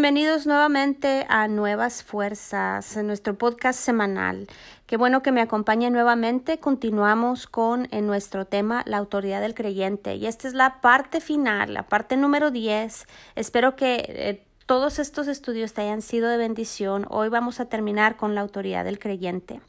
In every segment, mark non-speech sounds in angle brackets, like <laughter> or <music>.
Bienvenidos nuevamente a Nuevas Fuerzas, nuestro podcast semanal. Qué bueno que me acompañen nuevamente. Continuamos con en nuestro tema la autoridad del creyente. Y esta es la parte final, la parte número 10. Espero que eh, todos estos estudios te hayan sido de bendición. Hoy vamos a terminar con la autoridad del creyente.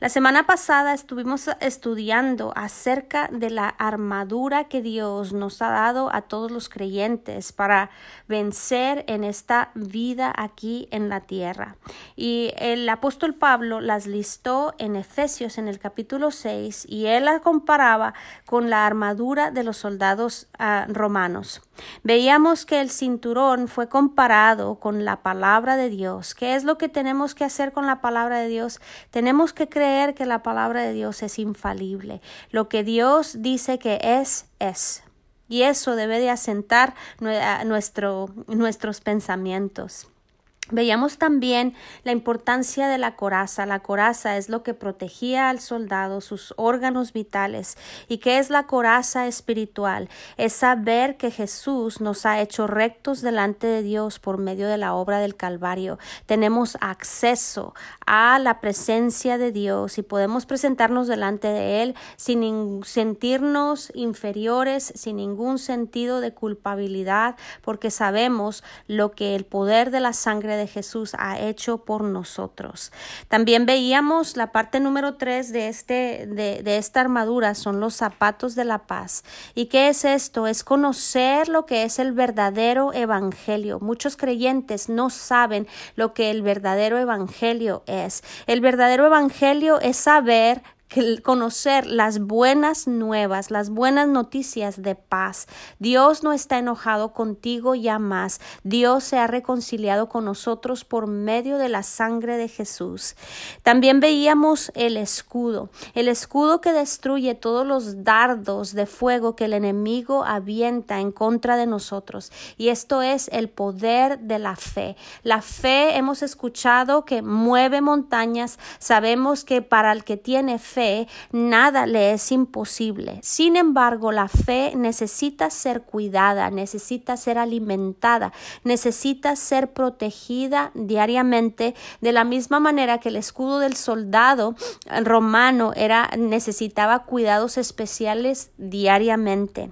La semana pasada estuvimos estudiando acerca de la armadura que Dios nos ha dado a todos los creyentes para vencer en esta vida aquí en la tierra. Y el apóstol Pablo las listó en Efesios en el capítulo 6 y él la comparaba con la armadura de los soldados ah, romanos. Veíamos que el cinturón fue comparado con la palabra de Dios. ¿Qué es lo que tenemos que hacer con la palabra de Dios? Tenemos que creer que la palabra de Dios es infalible. Lo que Dios dice que es, es. Y eso debe de asentar nuestro, nuestros pensamientos. Veíamos también la importancia de la coraza. La coraza es lo que protegía al soldado, sus órganos vitales. ¿Y qué es la coraza espiritual? Es saber que Jesús nos ha hecho rectos delante de Dios por medio de la obra del Calvario. Tenemos acceso a la presencia de Dios y podemos presentarnos delante de Él sin sentirnos inferiores, sin ningún sentido de culpabilidad, porque sabemos lo que el poder de la sangre de Jesús ha hecho por nosotros. También veíamos la parte número tres de, este, de, de esta armadura, son los zapatos de la paz. ¿Y qué es esto? Es conocer lo que es el verdadero evangelio. Muchos creyentes no saben lo que el verdadero evangelio es. El verdadero evangelio es saber conocer las buenas nuevas, las buenas noticias de paz. Dios no está enojado contigo ya más. Dios se ha reconciliado con nosotros por medio de la sangre de Jesús. También veíamos el escudo, el escudo que destruye todos los dardos de fuego que el enemigo avienta en contra de nosotros. Y esto es el poder de la fe. La fe hemos escuchado que mueve montañas. Sabemos que para el que tiene fe, nada le es imposible. Sin embargo, la fe necesita ser cuidada, necesita ser alimentada, necesita ser protegida diariamente de la misma manera que el escudo del soldado romano era necesitaba cuidados especiales diariamente.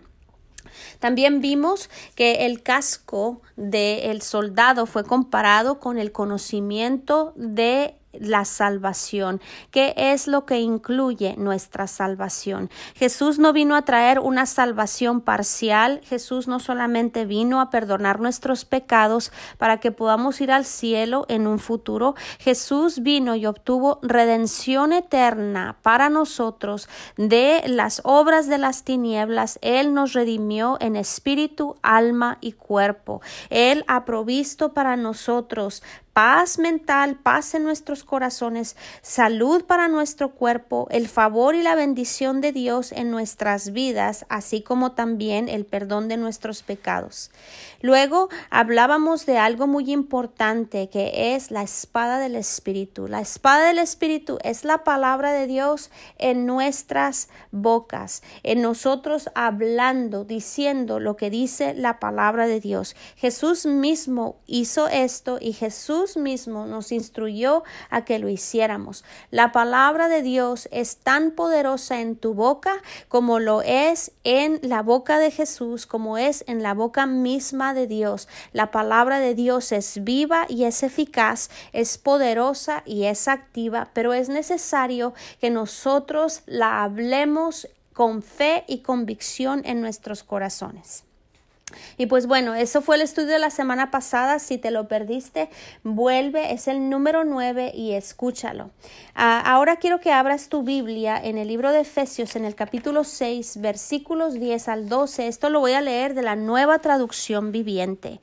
También vimos que el casco del soldado fue comparado con el conocimiento de la salvación. ¿Qué es lo que incluye nuestra salvación? Jesús no vino a traer una salvación parcial, Jesús no solamente vino a perdonar nuestros pecados para que podamos ir al cielo en un futuro, Jesús vino y obtuvo redención eterna para nosotros de las obras de las tinieblas. Él nos redimió en espíritu, alma y cuerpo. Él ha provisto para nosotros paz mental, paz en nuestros corazones, salud para nuestro cuerpo, el favor y la bendición de Dios en nuestras vidas, así como también el perdón de nuestros pecados. Luego hablábamos de algo muy importante que es la espada del Espíritu. La espada del Espíritu es la palabra de Dios en nuestras bocas, en nosotros hablando, diciendo lo que dice la palabra de Dios. Jesús mismo hizo esto y Jesús mismo nos instruyó a que lo hiciéramos. La palabra de Dios es tan poderosa en tu boca como lo es en la boca de Jesús, como es en la boca misma de Dios. La palabra de Dios es viva y es eficaz, es poderosa y es activa, pero es necesario que nosotros la hablemos con fe y convicción en nuestros corazones. Y pues bueno, eso fue el estudio de la semana pasada. Si te lo perdiste, vuelve, es el número 9 y escúchalo. Ah, ahora quiero que abras tu Biblia en el libro de Efesios, en el capítulo 6, versículos 10 al 12. Esto lo voy a leer de la nueva traducción viviente.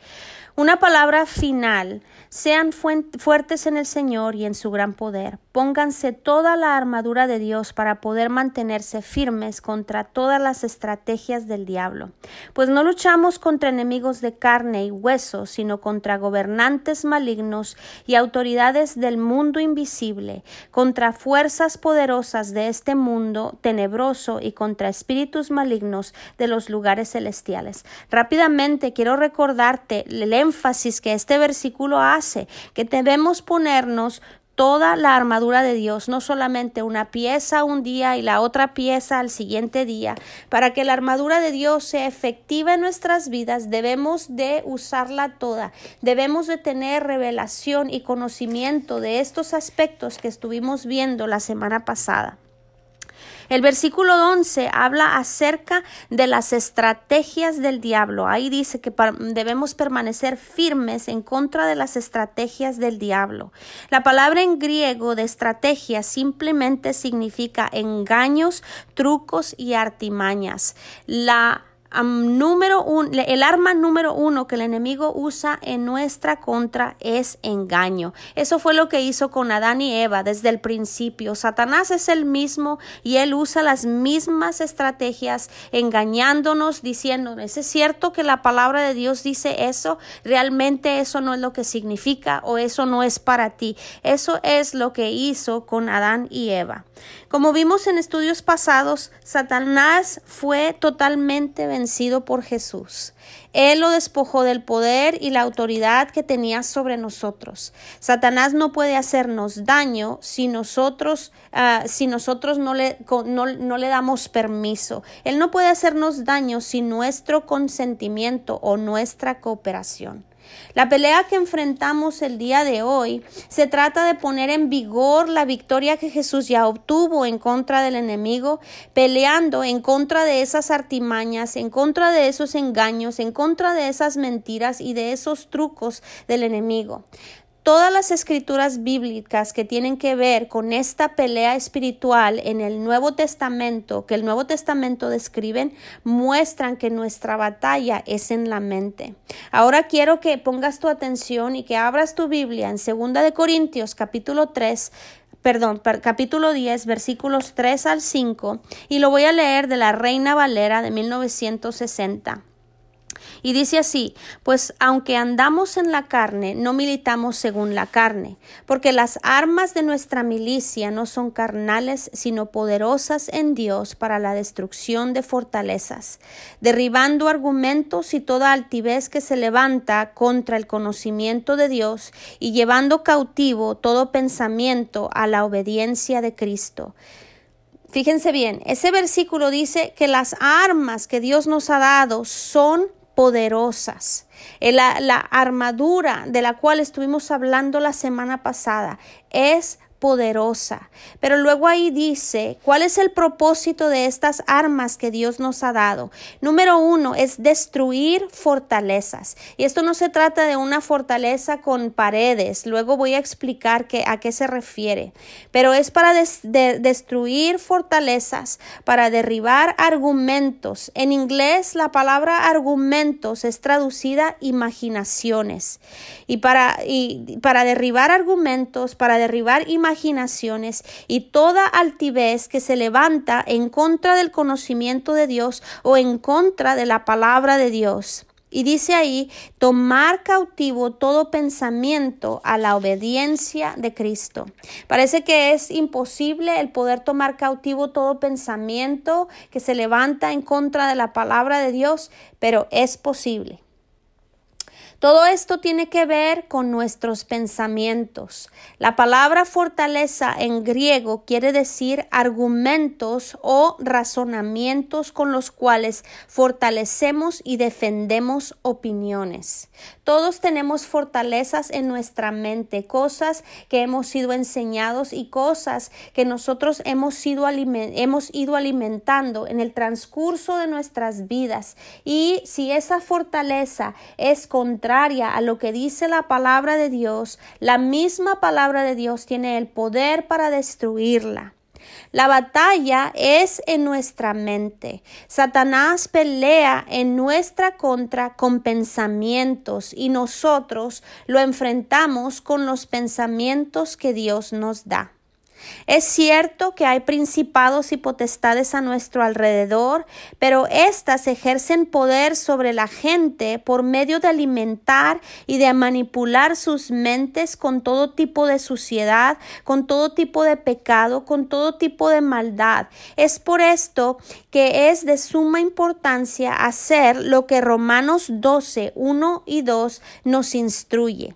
Una palabra final. Sean fuertes en el Señor y en su gran poder. Pónganse toda la armadura de Dios para poder mantenerse firmes contra todas las estrategias del diablo. Pues no luchamos contra enemigos de carne y hueso, sino contra gobernantes malignos y autoridades del mundo invisible, contra fuerzas poderosas de este mundo tenebroso y contra espíritus malignos de los lugares celestiales. Rápidamente quiero recordarte, énfasis que este versículo hace, que debemos ponernos toda la armadura de Dios, no solamente una pieza un día y la otra pieza al siguiente día. Para que la armadura de Dios sea efectiva en nuestras vidas, debemos de usarla toda. Debemos de tener revelación y conocimiento de estos aspectos que estuvimos viendo la semana pasada. El versículo 11 habla acerca de las estrategias del diablo. Ahí dice que debemos permanecer firmes en contra de las estrategias del diablo. La palabra en griego de estrategia simplemente significa engaños, trucos y artimañas. La número el arma número uno que el enemigo usa en nuestra contra es engaño. Eso fue lo que hizo con Adán y Eva desde el principio. Satanás es el mismo y él usa las mismas estrategias engañándonos, diciéndonos, ¿es cierto que la palabra de Dios dice eso? Realmente eso no es lo que significa o eso no es para ti. Eso es lo que hizo con Adán y Eva. Como vimos en estudios pasados, Satanás fue totalmente vencido por Jesús. Él lo despojó del poder y la autoridad que tenía sobre nosotros. Satanás no puede hacernos daño si nosotros, ah, si nosotros no, le, no le damos permiso. Él no puede hacernos daño sin nuestro consentimiento o nuestra cooperación. La pelea que enfrentamos el día de hoy se trata de poner en vigor la victoria que Jesús ya obtuvo en contra del enemigo, peleando en contra de esas artimañas, en contra de esos engaños, en contra de esas mentiras y de esos trucos del enemigo. Todas las escrituras bíblicas que tienen que ver con esta pelea espiritual en el Nuevo Testamento, que el Nuevo Testamento describen, muestran que nuestra batalla es en la mente. Ahora quiero que pongas tu atención y que abras tu Biblia en 2 de Corintios capítulo 3 perdón, capítulo 10, versículos 3 al 5, y lo voy a leer de la Reina Valera de 1960. Y dice así, pues aunque andamos en la carne, no militamos según la carne, porque las armas de nuestra milicia no son carnales, sino poderosas en Dios para la destrucción de fortalezas, derribando argumentos y toda altivez que se levanta contra el conocimiento de Dios y llevando cautivo todo pensamiento a la obediencia de Cristo. Fíjense bien, ese versículo dice que las armas que Dios nos ha dado son poderosas. Eh, la, la, armadura de la cual estuvimos hablando la semana pasada es poderosa. Pero luego ahí dice, ¿cuál es el propósito de estas armas que Dios nos ha dado? Número uno es destruir fortalezas. Y esto no se trata de una fortaleza con paredes. Luego voy a explicar que, a qué se refiere. Pero es para destruir fortalezas, para derribar argumentos. En inglés la palabra argumentos es traducida imaginaciones. Y para, y para derribar argumentos, para derribar imaginaciones, imaginaciones y toda altivez que se levanta en contra del conocimiento de Dios o en contra de la palabra de Dios. Y dice ahí, tomar cautivo todo pensamiento a la obediencia de Cristo. Parece que es imposible el poder tomar cautivo todo pensamiento que se levanta en contra de la palabra de Dios, pero es posible. Todo esto tiene que ver con nuestros pensamientos. La palabra fortaleza en griego quiere decir argumentos o razonamientos con los cuales fortalecemos y defendemos opiniones. Todos tenemos fortalezas en nuestra mente, cosas que hemos sido enseñados y cosas que nosotros hemos, sido hemos ido alimentando en el transcurso de nuestras vidas. Y si esa fortaleza es contra a lo que dice la palabra de Dios, la misma palabra de Dios tiene el poder para destruirla. La batalla es en nuestra mente. Satanás pelea en nuestra contra con pensamientos y nosotros lo enfrentamos con los pensamientos que Dios nos da. Es cierto que hay principados y potestades a nuestro alrededor, pero éstas ejercen poder sobre la gente por medio de alimentar y de manipular sus mentes con todo tipo de suciedad, con todo tipo de pecado, con todo tipo de maldad. Es por esto que es de suma importancia hacer lo que Romanos 12, 1 y 2 nos instruye.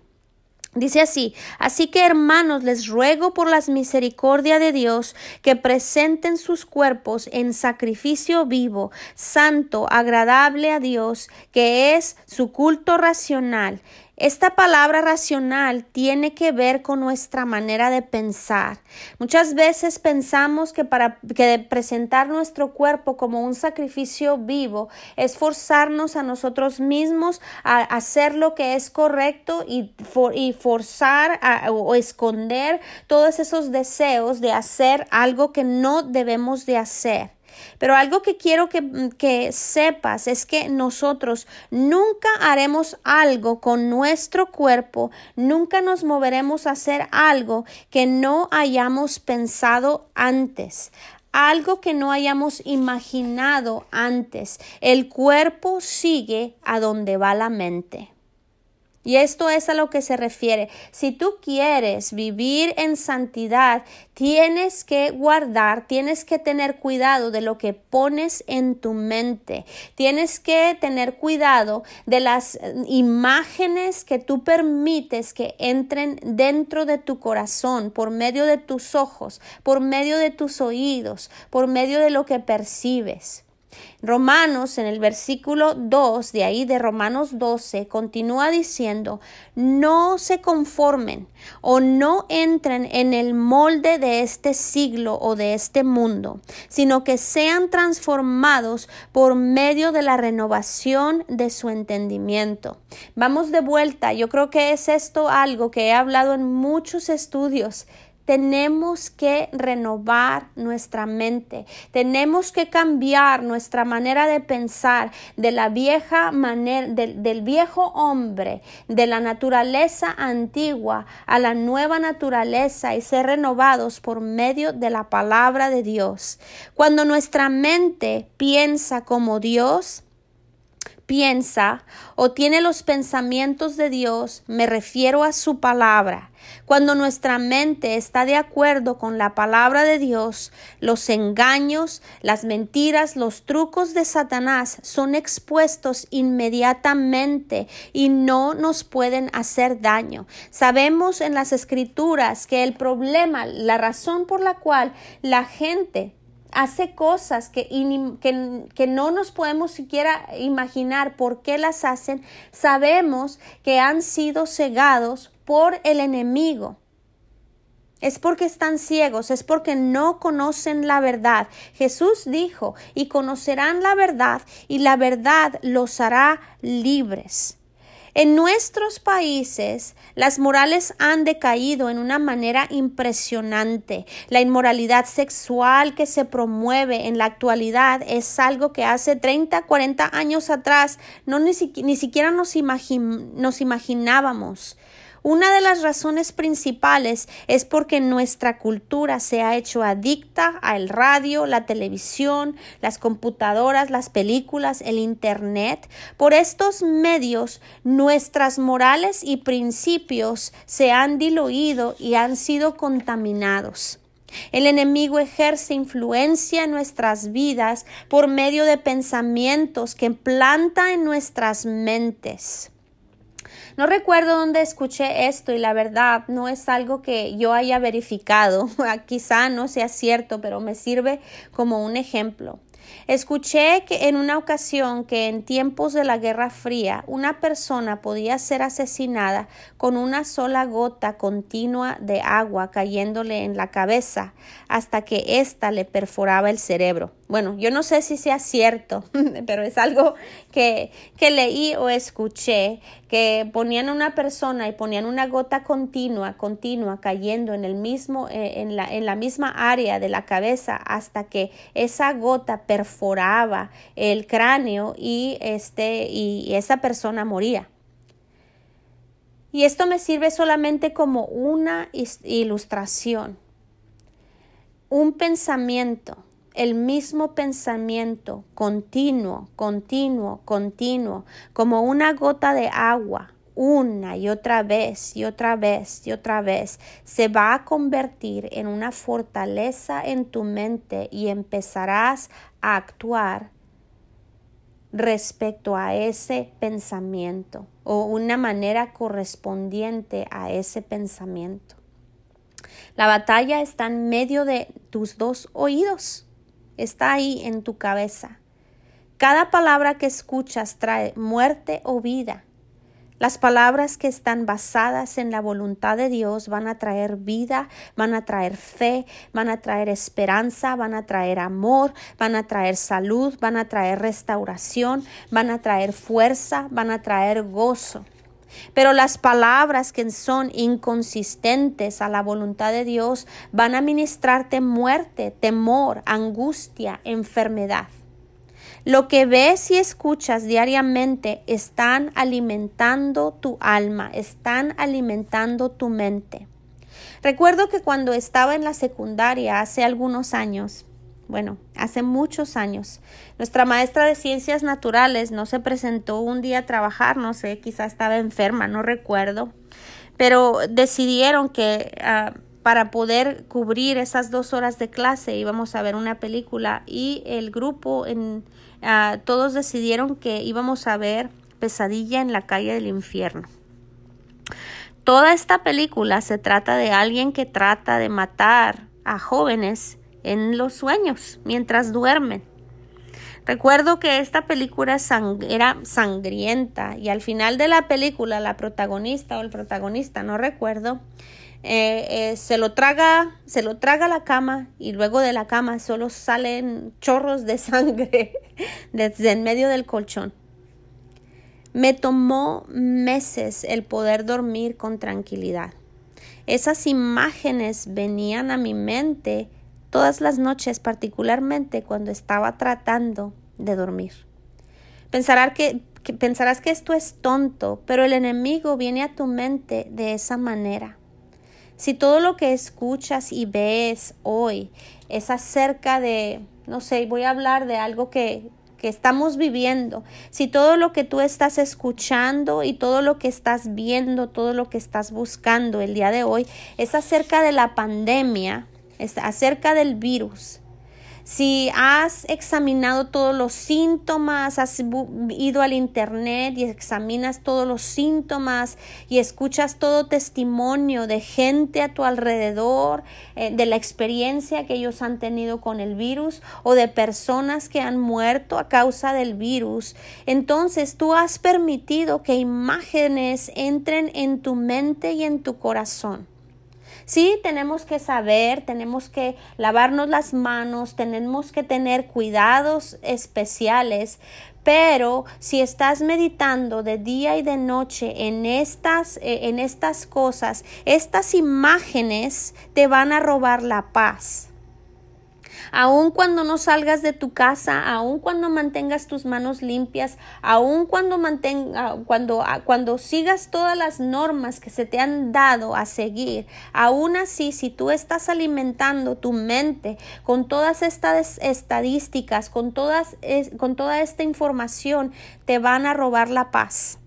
Dice así, así que hermanos, les ruego por las misericordia de Dios que presenten sus cuerpos en sacrificio vivo, santo, agradable a Dios, que es su culto racional. Esta palabra racional tiene que ver con nuestra manera de pensar. Muchas veces pensamos que para que presentar nuestro cuerpo como un sacrificio vivo es forzarnos a nosotros mismos a hacer lo que es correcto y, y forzar o esconder todos esos deseos de hacer algo que no debemos de hacer. Pero algo que quiero que, que, sepas es que nosotros nunca haremos algo con nuestro cuerpo, nunca nos moveremos a hacer algo que no hayamos pensado antes algo que no hayamos imaginado antes. El cuerpo sigue a donde va la mente. Y esto es a lo que se refiere. Si tú quieres vivir en santidad, tienes que guardar, tienes que tener cuidado de lo que pones en tu mente. Tienes que tener cuidado de las eh, imágenes que tú permites que entren dentro de tu corazón por medio de tus ojos, por medio de tus oídos, por medio de lo que percibes. Romanos en el versículo 2 de ahí de Romanos 12 continúa diciendo, no se conformen o no entren en el molde de este siglo o de este mundo, sino que sean transformados por medio de la renovación de su entendimiento. Vamos de vuelta, yo creo que es esto algo que he hablado en muchos estudios tenemos que renovar nuestra mente, tenemos que cambiar nuestra manera de pensar de la vieja manera, del viejo hombre, de la naturaleza antigua a la nueva naturaleza y ser renovados por medio de la palabra de Dios. Cuando nuestra mente piensa como Dios, piensa o tiene los pensamientos de Dios, me refiero a su palabra. Cuando nuestra mente está de acuerdo con la palabra de Dios, los engaños, las mentiras, los trucos de Satanás son expuestos inmediatamente y no nos pueden hacer daño. Sabemos en las escrituras que el problema, la razón por la cual la gente hace cosas que, que, no nos podemos siquiera imaginar por qué las hacen, sabemos que han sido cegados por el enemigo. Es porque están ciegos, es porque no conocen la verdad. Jesús dijo, y conocerán la verdad, y la verdad los hará libres. En nuestros países, las morales han decaído en una manera impresionante. La inmoralidad sexual que se promueve en la actualidad es algo que hace 30, 40 años atrás no ni, siquiera nos, nos imaginábamos. Una de las razones principales es porque nuestra cultura se ha hecho adicta al radio, la televisión, las computadoras, las películas, el Internet. Por estos medios, nuestras morales y principios se han diluido y han sido contaminados. El enemigo ejerce influencia en nuestras vidas por medio de pensamientos que planta en nuestras mentes. No recuerdo dónde escuché esto y la verdad no es algo que yo haya verificado. <laughs> Quizá no sea cierto, pero me sirve como un ejemplo. Escuché que en una ocasión que en tiempos de la Guerra Fría una persona podía ser asesinada con una sola gota continua de agua cayéndole en la cabeza hasta que ésta le perforaba el cerebro. Bueno, yo no sé si sea cierto, <laughs> pero es algo que, leí o escuché, que ponían una persona y ponían una gota continua, continua, cayendo en el mismo, eh, en, la, en la misma área de la cabeza hasta que esa gota perforaba el cráneo y, este, y esa persona moría. Y esto me sirve solamente como una ilustración un pensamiento, el mismo pensamiento continuo, continuo, continuo, como una gota de agua, una y otra vez y otra vez y otra vez, se va a convertir en una fortaleza en tu mente y empezarás a actuar respecto a ese pensamiento o una manera correspondiente a ese pensamiento. La batalla está en medio de tus dos oídos, está ahí en tu cabeza. Cada palabra que escuchas trae muerte o vida. Las palabras que están basadas en la voluntad de Dios van a traer vida, van a traer fe, van a traer esperanza, van a traer amor, van a traer salud, van a traer restauración, van a traer fuerza, van a traer gozo. Pero las palabras que son inconsistentes a la voluntad de Dios van a ministrarte muerte, temor, angustia, enfermedad. Lo que ves y escuchas diariamente están alimentando tu alma, están alimentando tu mente. Recuerdo que cuando estaba en la secundaria hace algunos años, bueno, hace muchos años, nuestra maestra de ciencias naturales no se presentó un día a trabajar, no sé, quizá estaba enferma, no recuerdo, pero decidieron que ah, para poder cubrir esas dos horas de clase íbamos a ver una película y el grupo en Ah, todos decidieron que íbamos a ver Pesadilla en la calle del infierno. Toda esta película se trata de alguien que trata de matar a jóvenes en los sueños mientras duermen. Recuerdo que esta película era sangrienta y al final de la película la protagonista o el protagonista, no recuerdo, eh, eh, se lo traga, se lo traga a la cama y luego de la cama solo salen chorros de <laughs> sangre desde en medio del colchón. Me tomó meses el poder dormir con tranquilidad. Esas imágenes venían a mi mente todas las noches, particularmente cuando estaba tratando de dormir. Pensarás que, pensarás que esto es tonto, pero el enemigo viene a tu mente de esa manera. Si todo lo que escuchas y ves hoy es acerca de, no sé, voy a hablar de algo que, que estamos viviendo, si todo lo que tú estás escuchando y todo lo que estás viendo, todo lo que estás buscando el día de hoy es acerca de la pandemia, acerca del virus, si has examinado todos los síntomas, has ido al internet y examinas todos los síntomas y escuchas todo testimonio de gente a tu alrededor, eh, de la experiencia que ellos han tenido con el virus o de personas que han muerto a causa del virus, entonces tú has permitido que imágenes entren en tu mente y en tu corazón. Sí, tenemos que saber, tenemos que lavarnos las manos, tenemos que tener cuidados especiales, pero si estás meditando de día y de noche en estas, eh, en estas cosas, estas imágenes te van a robar la paz aun cuando no salgas de tu casa, aun cuando mantengas tus manos limpias, aun cuando mantenga, cuando, cuando sigas todas las normas que se te han dado a seguir, aún así, si tú estás alimentando tu mente con todas estas estadísticas, con, todas, con toda esta información, te van a robar la paz.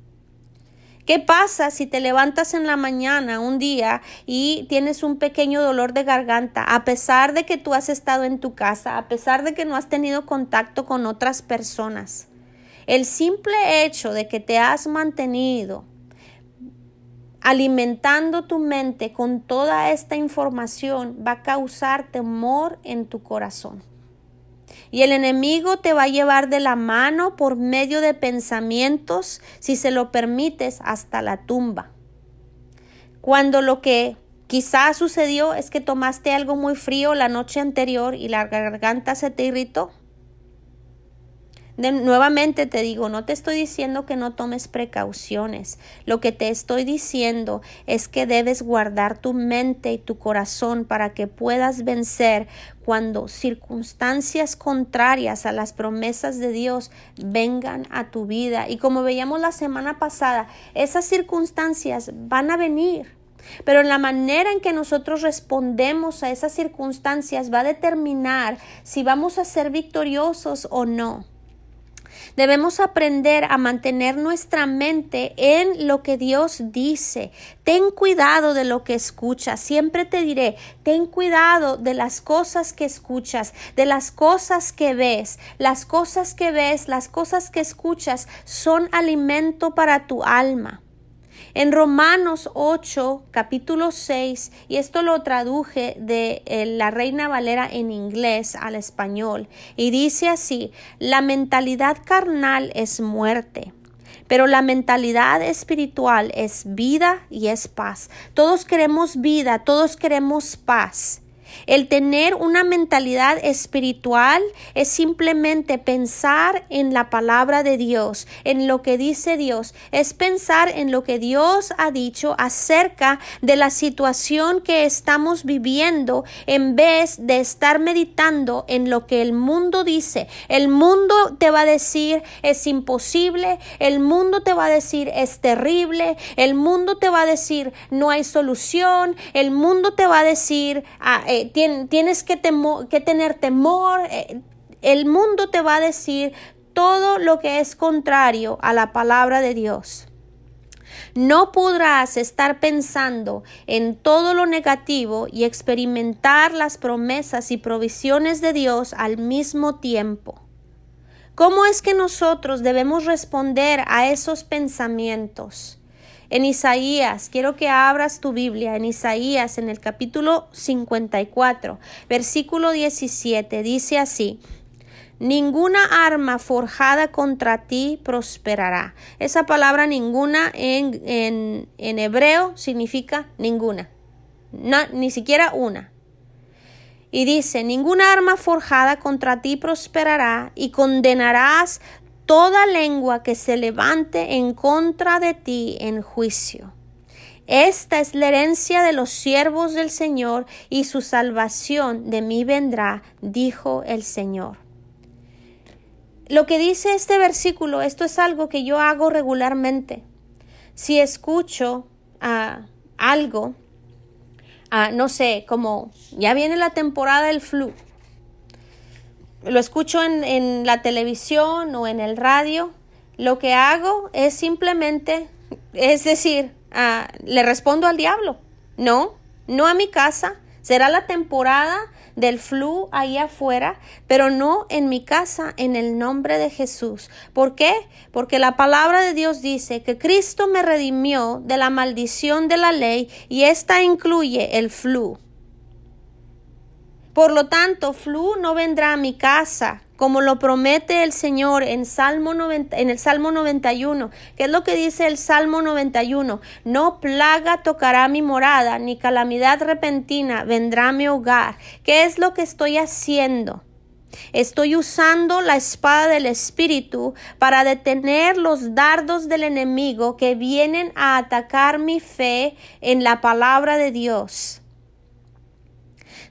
¿Qué pasa si te levantas en la mañana un día y tienes un pequeño dolor de garganta, a pesar de que tú has estado en tu casa, a pesar de que no has tenido contacto con otras personas? El simple hecho de que te has mantenido alimentando tu mente con toda esta información va a causar temor en tu corazón. Y el enemigo te va a llevar de la mano por medio de pensamientos, si se lo permites, hasta la tumba. Cuando lo que quizás sucedió es que tomaste algo muy frío la noche anterior y la garganta se te irritó nuevamente te digo, no te estoy diciendo que no tomes precauciones. Lo que te estoy diciendo es que debes guardar tu mente y tu corazón para que puedas vencer cuando circunstancias contrarias a las promesas de Dios vengan a tu vida. Y como veíamos la semana pasada, esas circunstancias van a venir. Pero la manera en que nosotros respondemos a esas circunstancias va a determinar si vamos a ser victoriosos o no. Debemos aprender a mantener nuestra mente en lo que Dios dice. Ten cuidado de lo que escuchas. Siempre te diré, ten cuidado de las cosas que escuchas, de las cosas que ves. Las cosas que ves, las cosas que escuchas son alimento para tu alma. En Romanos 8, capítulo 6, y esto lo traduje de eh, la Reina Valera en inglés al español, y dice así, la mentalidad carnal es muerte. Pero la mentalidad espiritual es vida y es paz. Todos queremos vida, todos queremos paz. El tener una mentalidad espiritual es simplemente pensar en la palabra de Dios, en lo que dice Dios, es pensar en lo que Dios ha dicho acerca de la situación que estamos viviendo en vez de estar meditando en lo que el mundo dice. El mundo te va a decir es imposible, el mundo te va a decir es terrible, el mundo te va a decir no hay solución, el mundo te va a decir ah, eh, tienes que, tener temor. Eh, el mundo te va a decir todo lo que es contrario a la palabra de Dios. No podrás estar pensando en todo lo negativo y experimentar las promesas y provisiones de Dios al mismo tiempo. ¿Cómo es que nosotros debemos responder a esos pensamientos? En Isaías, quiero que abras tu Biblia, en Isaías, en el capítulo 54, versículo 17, dice así, Ninguna arma forjada contra ti prosperará. Esa palabra ninguna en, en, en hebreo significa ninguna, no, ni siquiera una. Y dice, ninguna arma forjada contra ti prosperará y condenarás toda lengua que se levante en contra de ti en juicio. Esta es la herencia de los siervos del Señor y su salvación de mí vendrá, dijo el Señor. Lo que dice este versículo, esto es algo que yo hago regularmente. Si escucho ah, algo, ah, no sé, como ya viene la temporada del flu, lo escucho en, la televisión o en el radio, lo que hago es simplemente, es decir, ah, le respondo al diablo. No, no a mi casa. Será la temporada del flu ahí afuera, pero no en mi casa, en el nombre de Jesús. ¿Por qué? Porque la palabra de Dios dice que Cristo me redimió de la maldición de la ley y esta incluye el flu. Por lo tanto, flu no vendrá a mi casa, como lo promete el Señor en, Salmo en el Salmo 91. ¿Qué es lo que dice el Salmo 91? No plaga tocará mi morada, ni calamidad repentina vendrá a mi hogar. ¿Qué es lo que estoy haciendo? Estoy usando la espada del Espíritu para detener los dardos del enemigo que vienen a atacar mi fe en la palabra de Dios.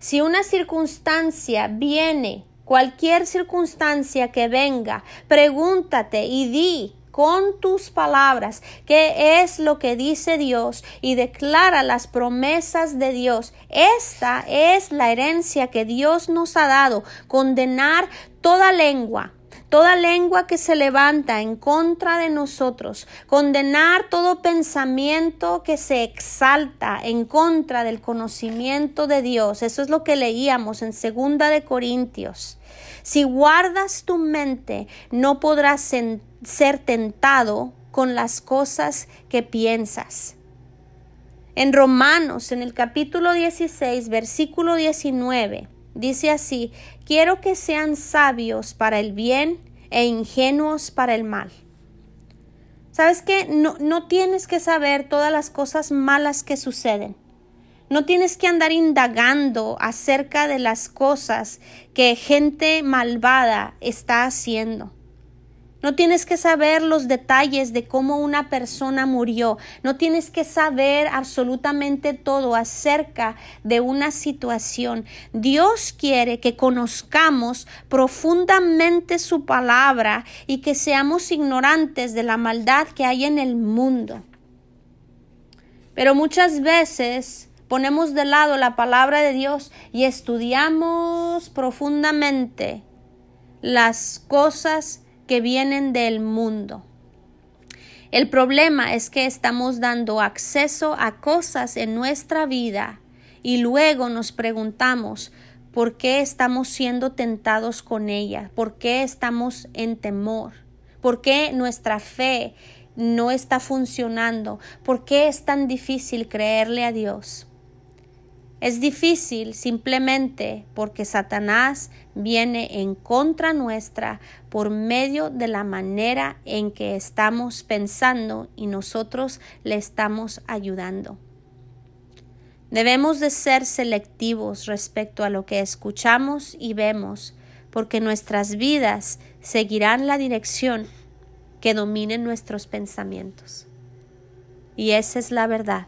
Si una circunstancia viene, cualquier circunstancia que venga, pregúntate y di con tus palabras qué es lo que dice Dios y declara las promesas de Dios. Esta es la herencia que Dios nos ha dado, condenar toda lengua, toda lengua que se levanta en contra de nosotros, condenar todo pensamiento que se exalta en contra del conocimiento de Dios. Eso es lo que leíamos en segunda de Corintios. Si guardas tu mente, no podrás ser tentado con las cosas que piensas. En Romanos, en el capítulo 16, versículo 19, Dice así, quiero que sean sabios para el bien e ingenuos para el mal. ¿Sabes qué? No, no tienes que saber todas las cosas malas que suceden. No tienes que andar indagando acerca de las cosas que gente malvada está haciendo. No tienes que saber los detalles de cómo una persona murió. No tienes que saber absolutamente todo acerca de una situación. Dios quiere que conozcamos profundamente su palabra y que seamos ignorantes de la maldad que hay en el mundo. Pero muchas veces ponemos de lado la palabra de Dios y estudiamos profundamente las cosas que vienen del mundo. El problema es que estamos dando acceso a cosas en nuestra vida y luego nos preguntamos por qué estamos siendo tentados con ellas, por qué estamos en temor, por qué nuestra fe no está funcionando, por qué es tan difícil creerle a Dios. Es difícil simplemente porque Satanás viene en contra nuestra por medio de la manera en que estamos pensando y nosotros le estamos ayudando. Debemos de ser selectivos respecto a lo que escuchamos y vemos, porque nuestras vidas seguirán la dirección que domine nuestros pensamientos. Y esa es la verdad.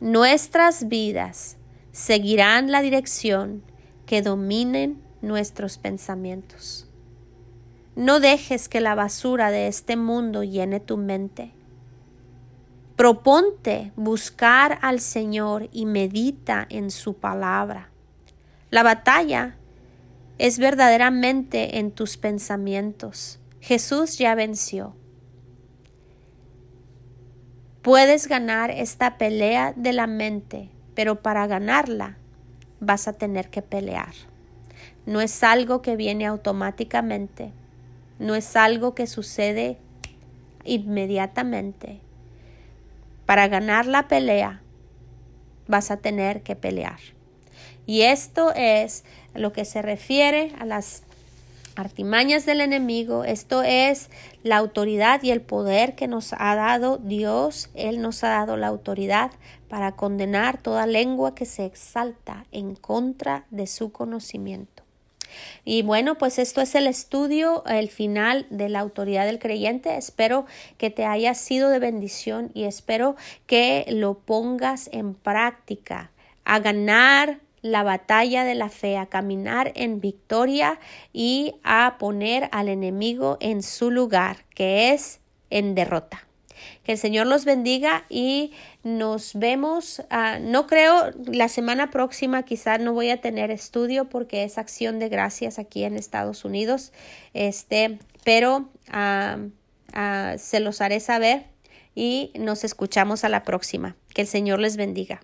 Nuestras vidas seguirán la dirección que dominen nuestros pensamientos. No dejes que la basura de este mundo llene tu mente. Proponte buscar al Señor y medita en su palabra. La batalla es verdaderamente en tus pensamientos. Jesús ya venció. Puedes ganar esta pelea de la mente, pero para ganarla vas a tener que pelear. No es algo que viene automáticamente, no es algo que sucede inmediatamente. Para ganar la pelea vas a tener que pelear. Y esto es lo que se refiere a las artimañas del enemigo. Esto es la autoridad y el poder que nos ha dado Dios. Él nos ha dado la autoridad para condenar toda lengua que se exalta en contra de su conocimiento. Y bueno, pues esto es el estudio, el final de la autoridad del creyente. Espero que te haya sido de bendición y espero que lo pongas en práctica a ganar la batalla de la fe, a caminar en victoria y a poner al enemigo en su lugar, que es en derrota. Que el Señor los bendiga y nos vemos. Ah, no creo la semana próxima, quizás no voy a tener estudio porque es acción de gracias aquí en Estados Unidos. Este, pero ah, ah, se los haré saber y nos escuchamos a la próxima. Que el Señor les bendiga.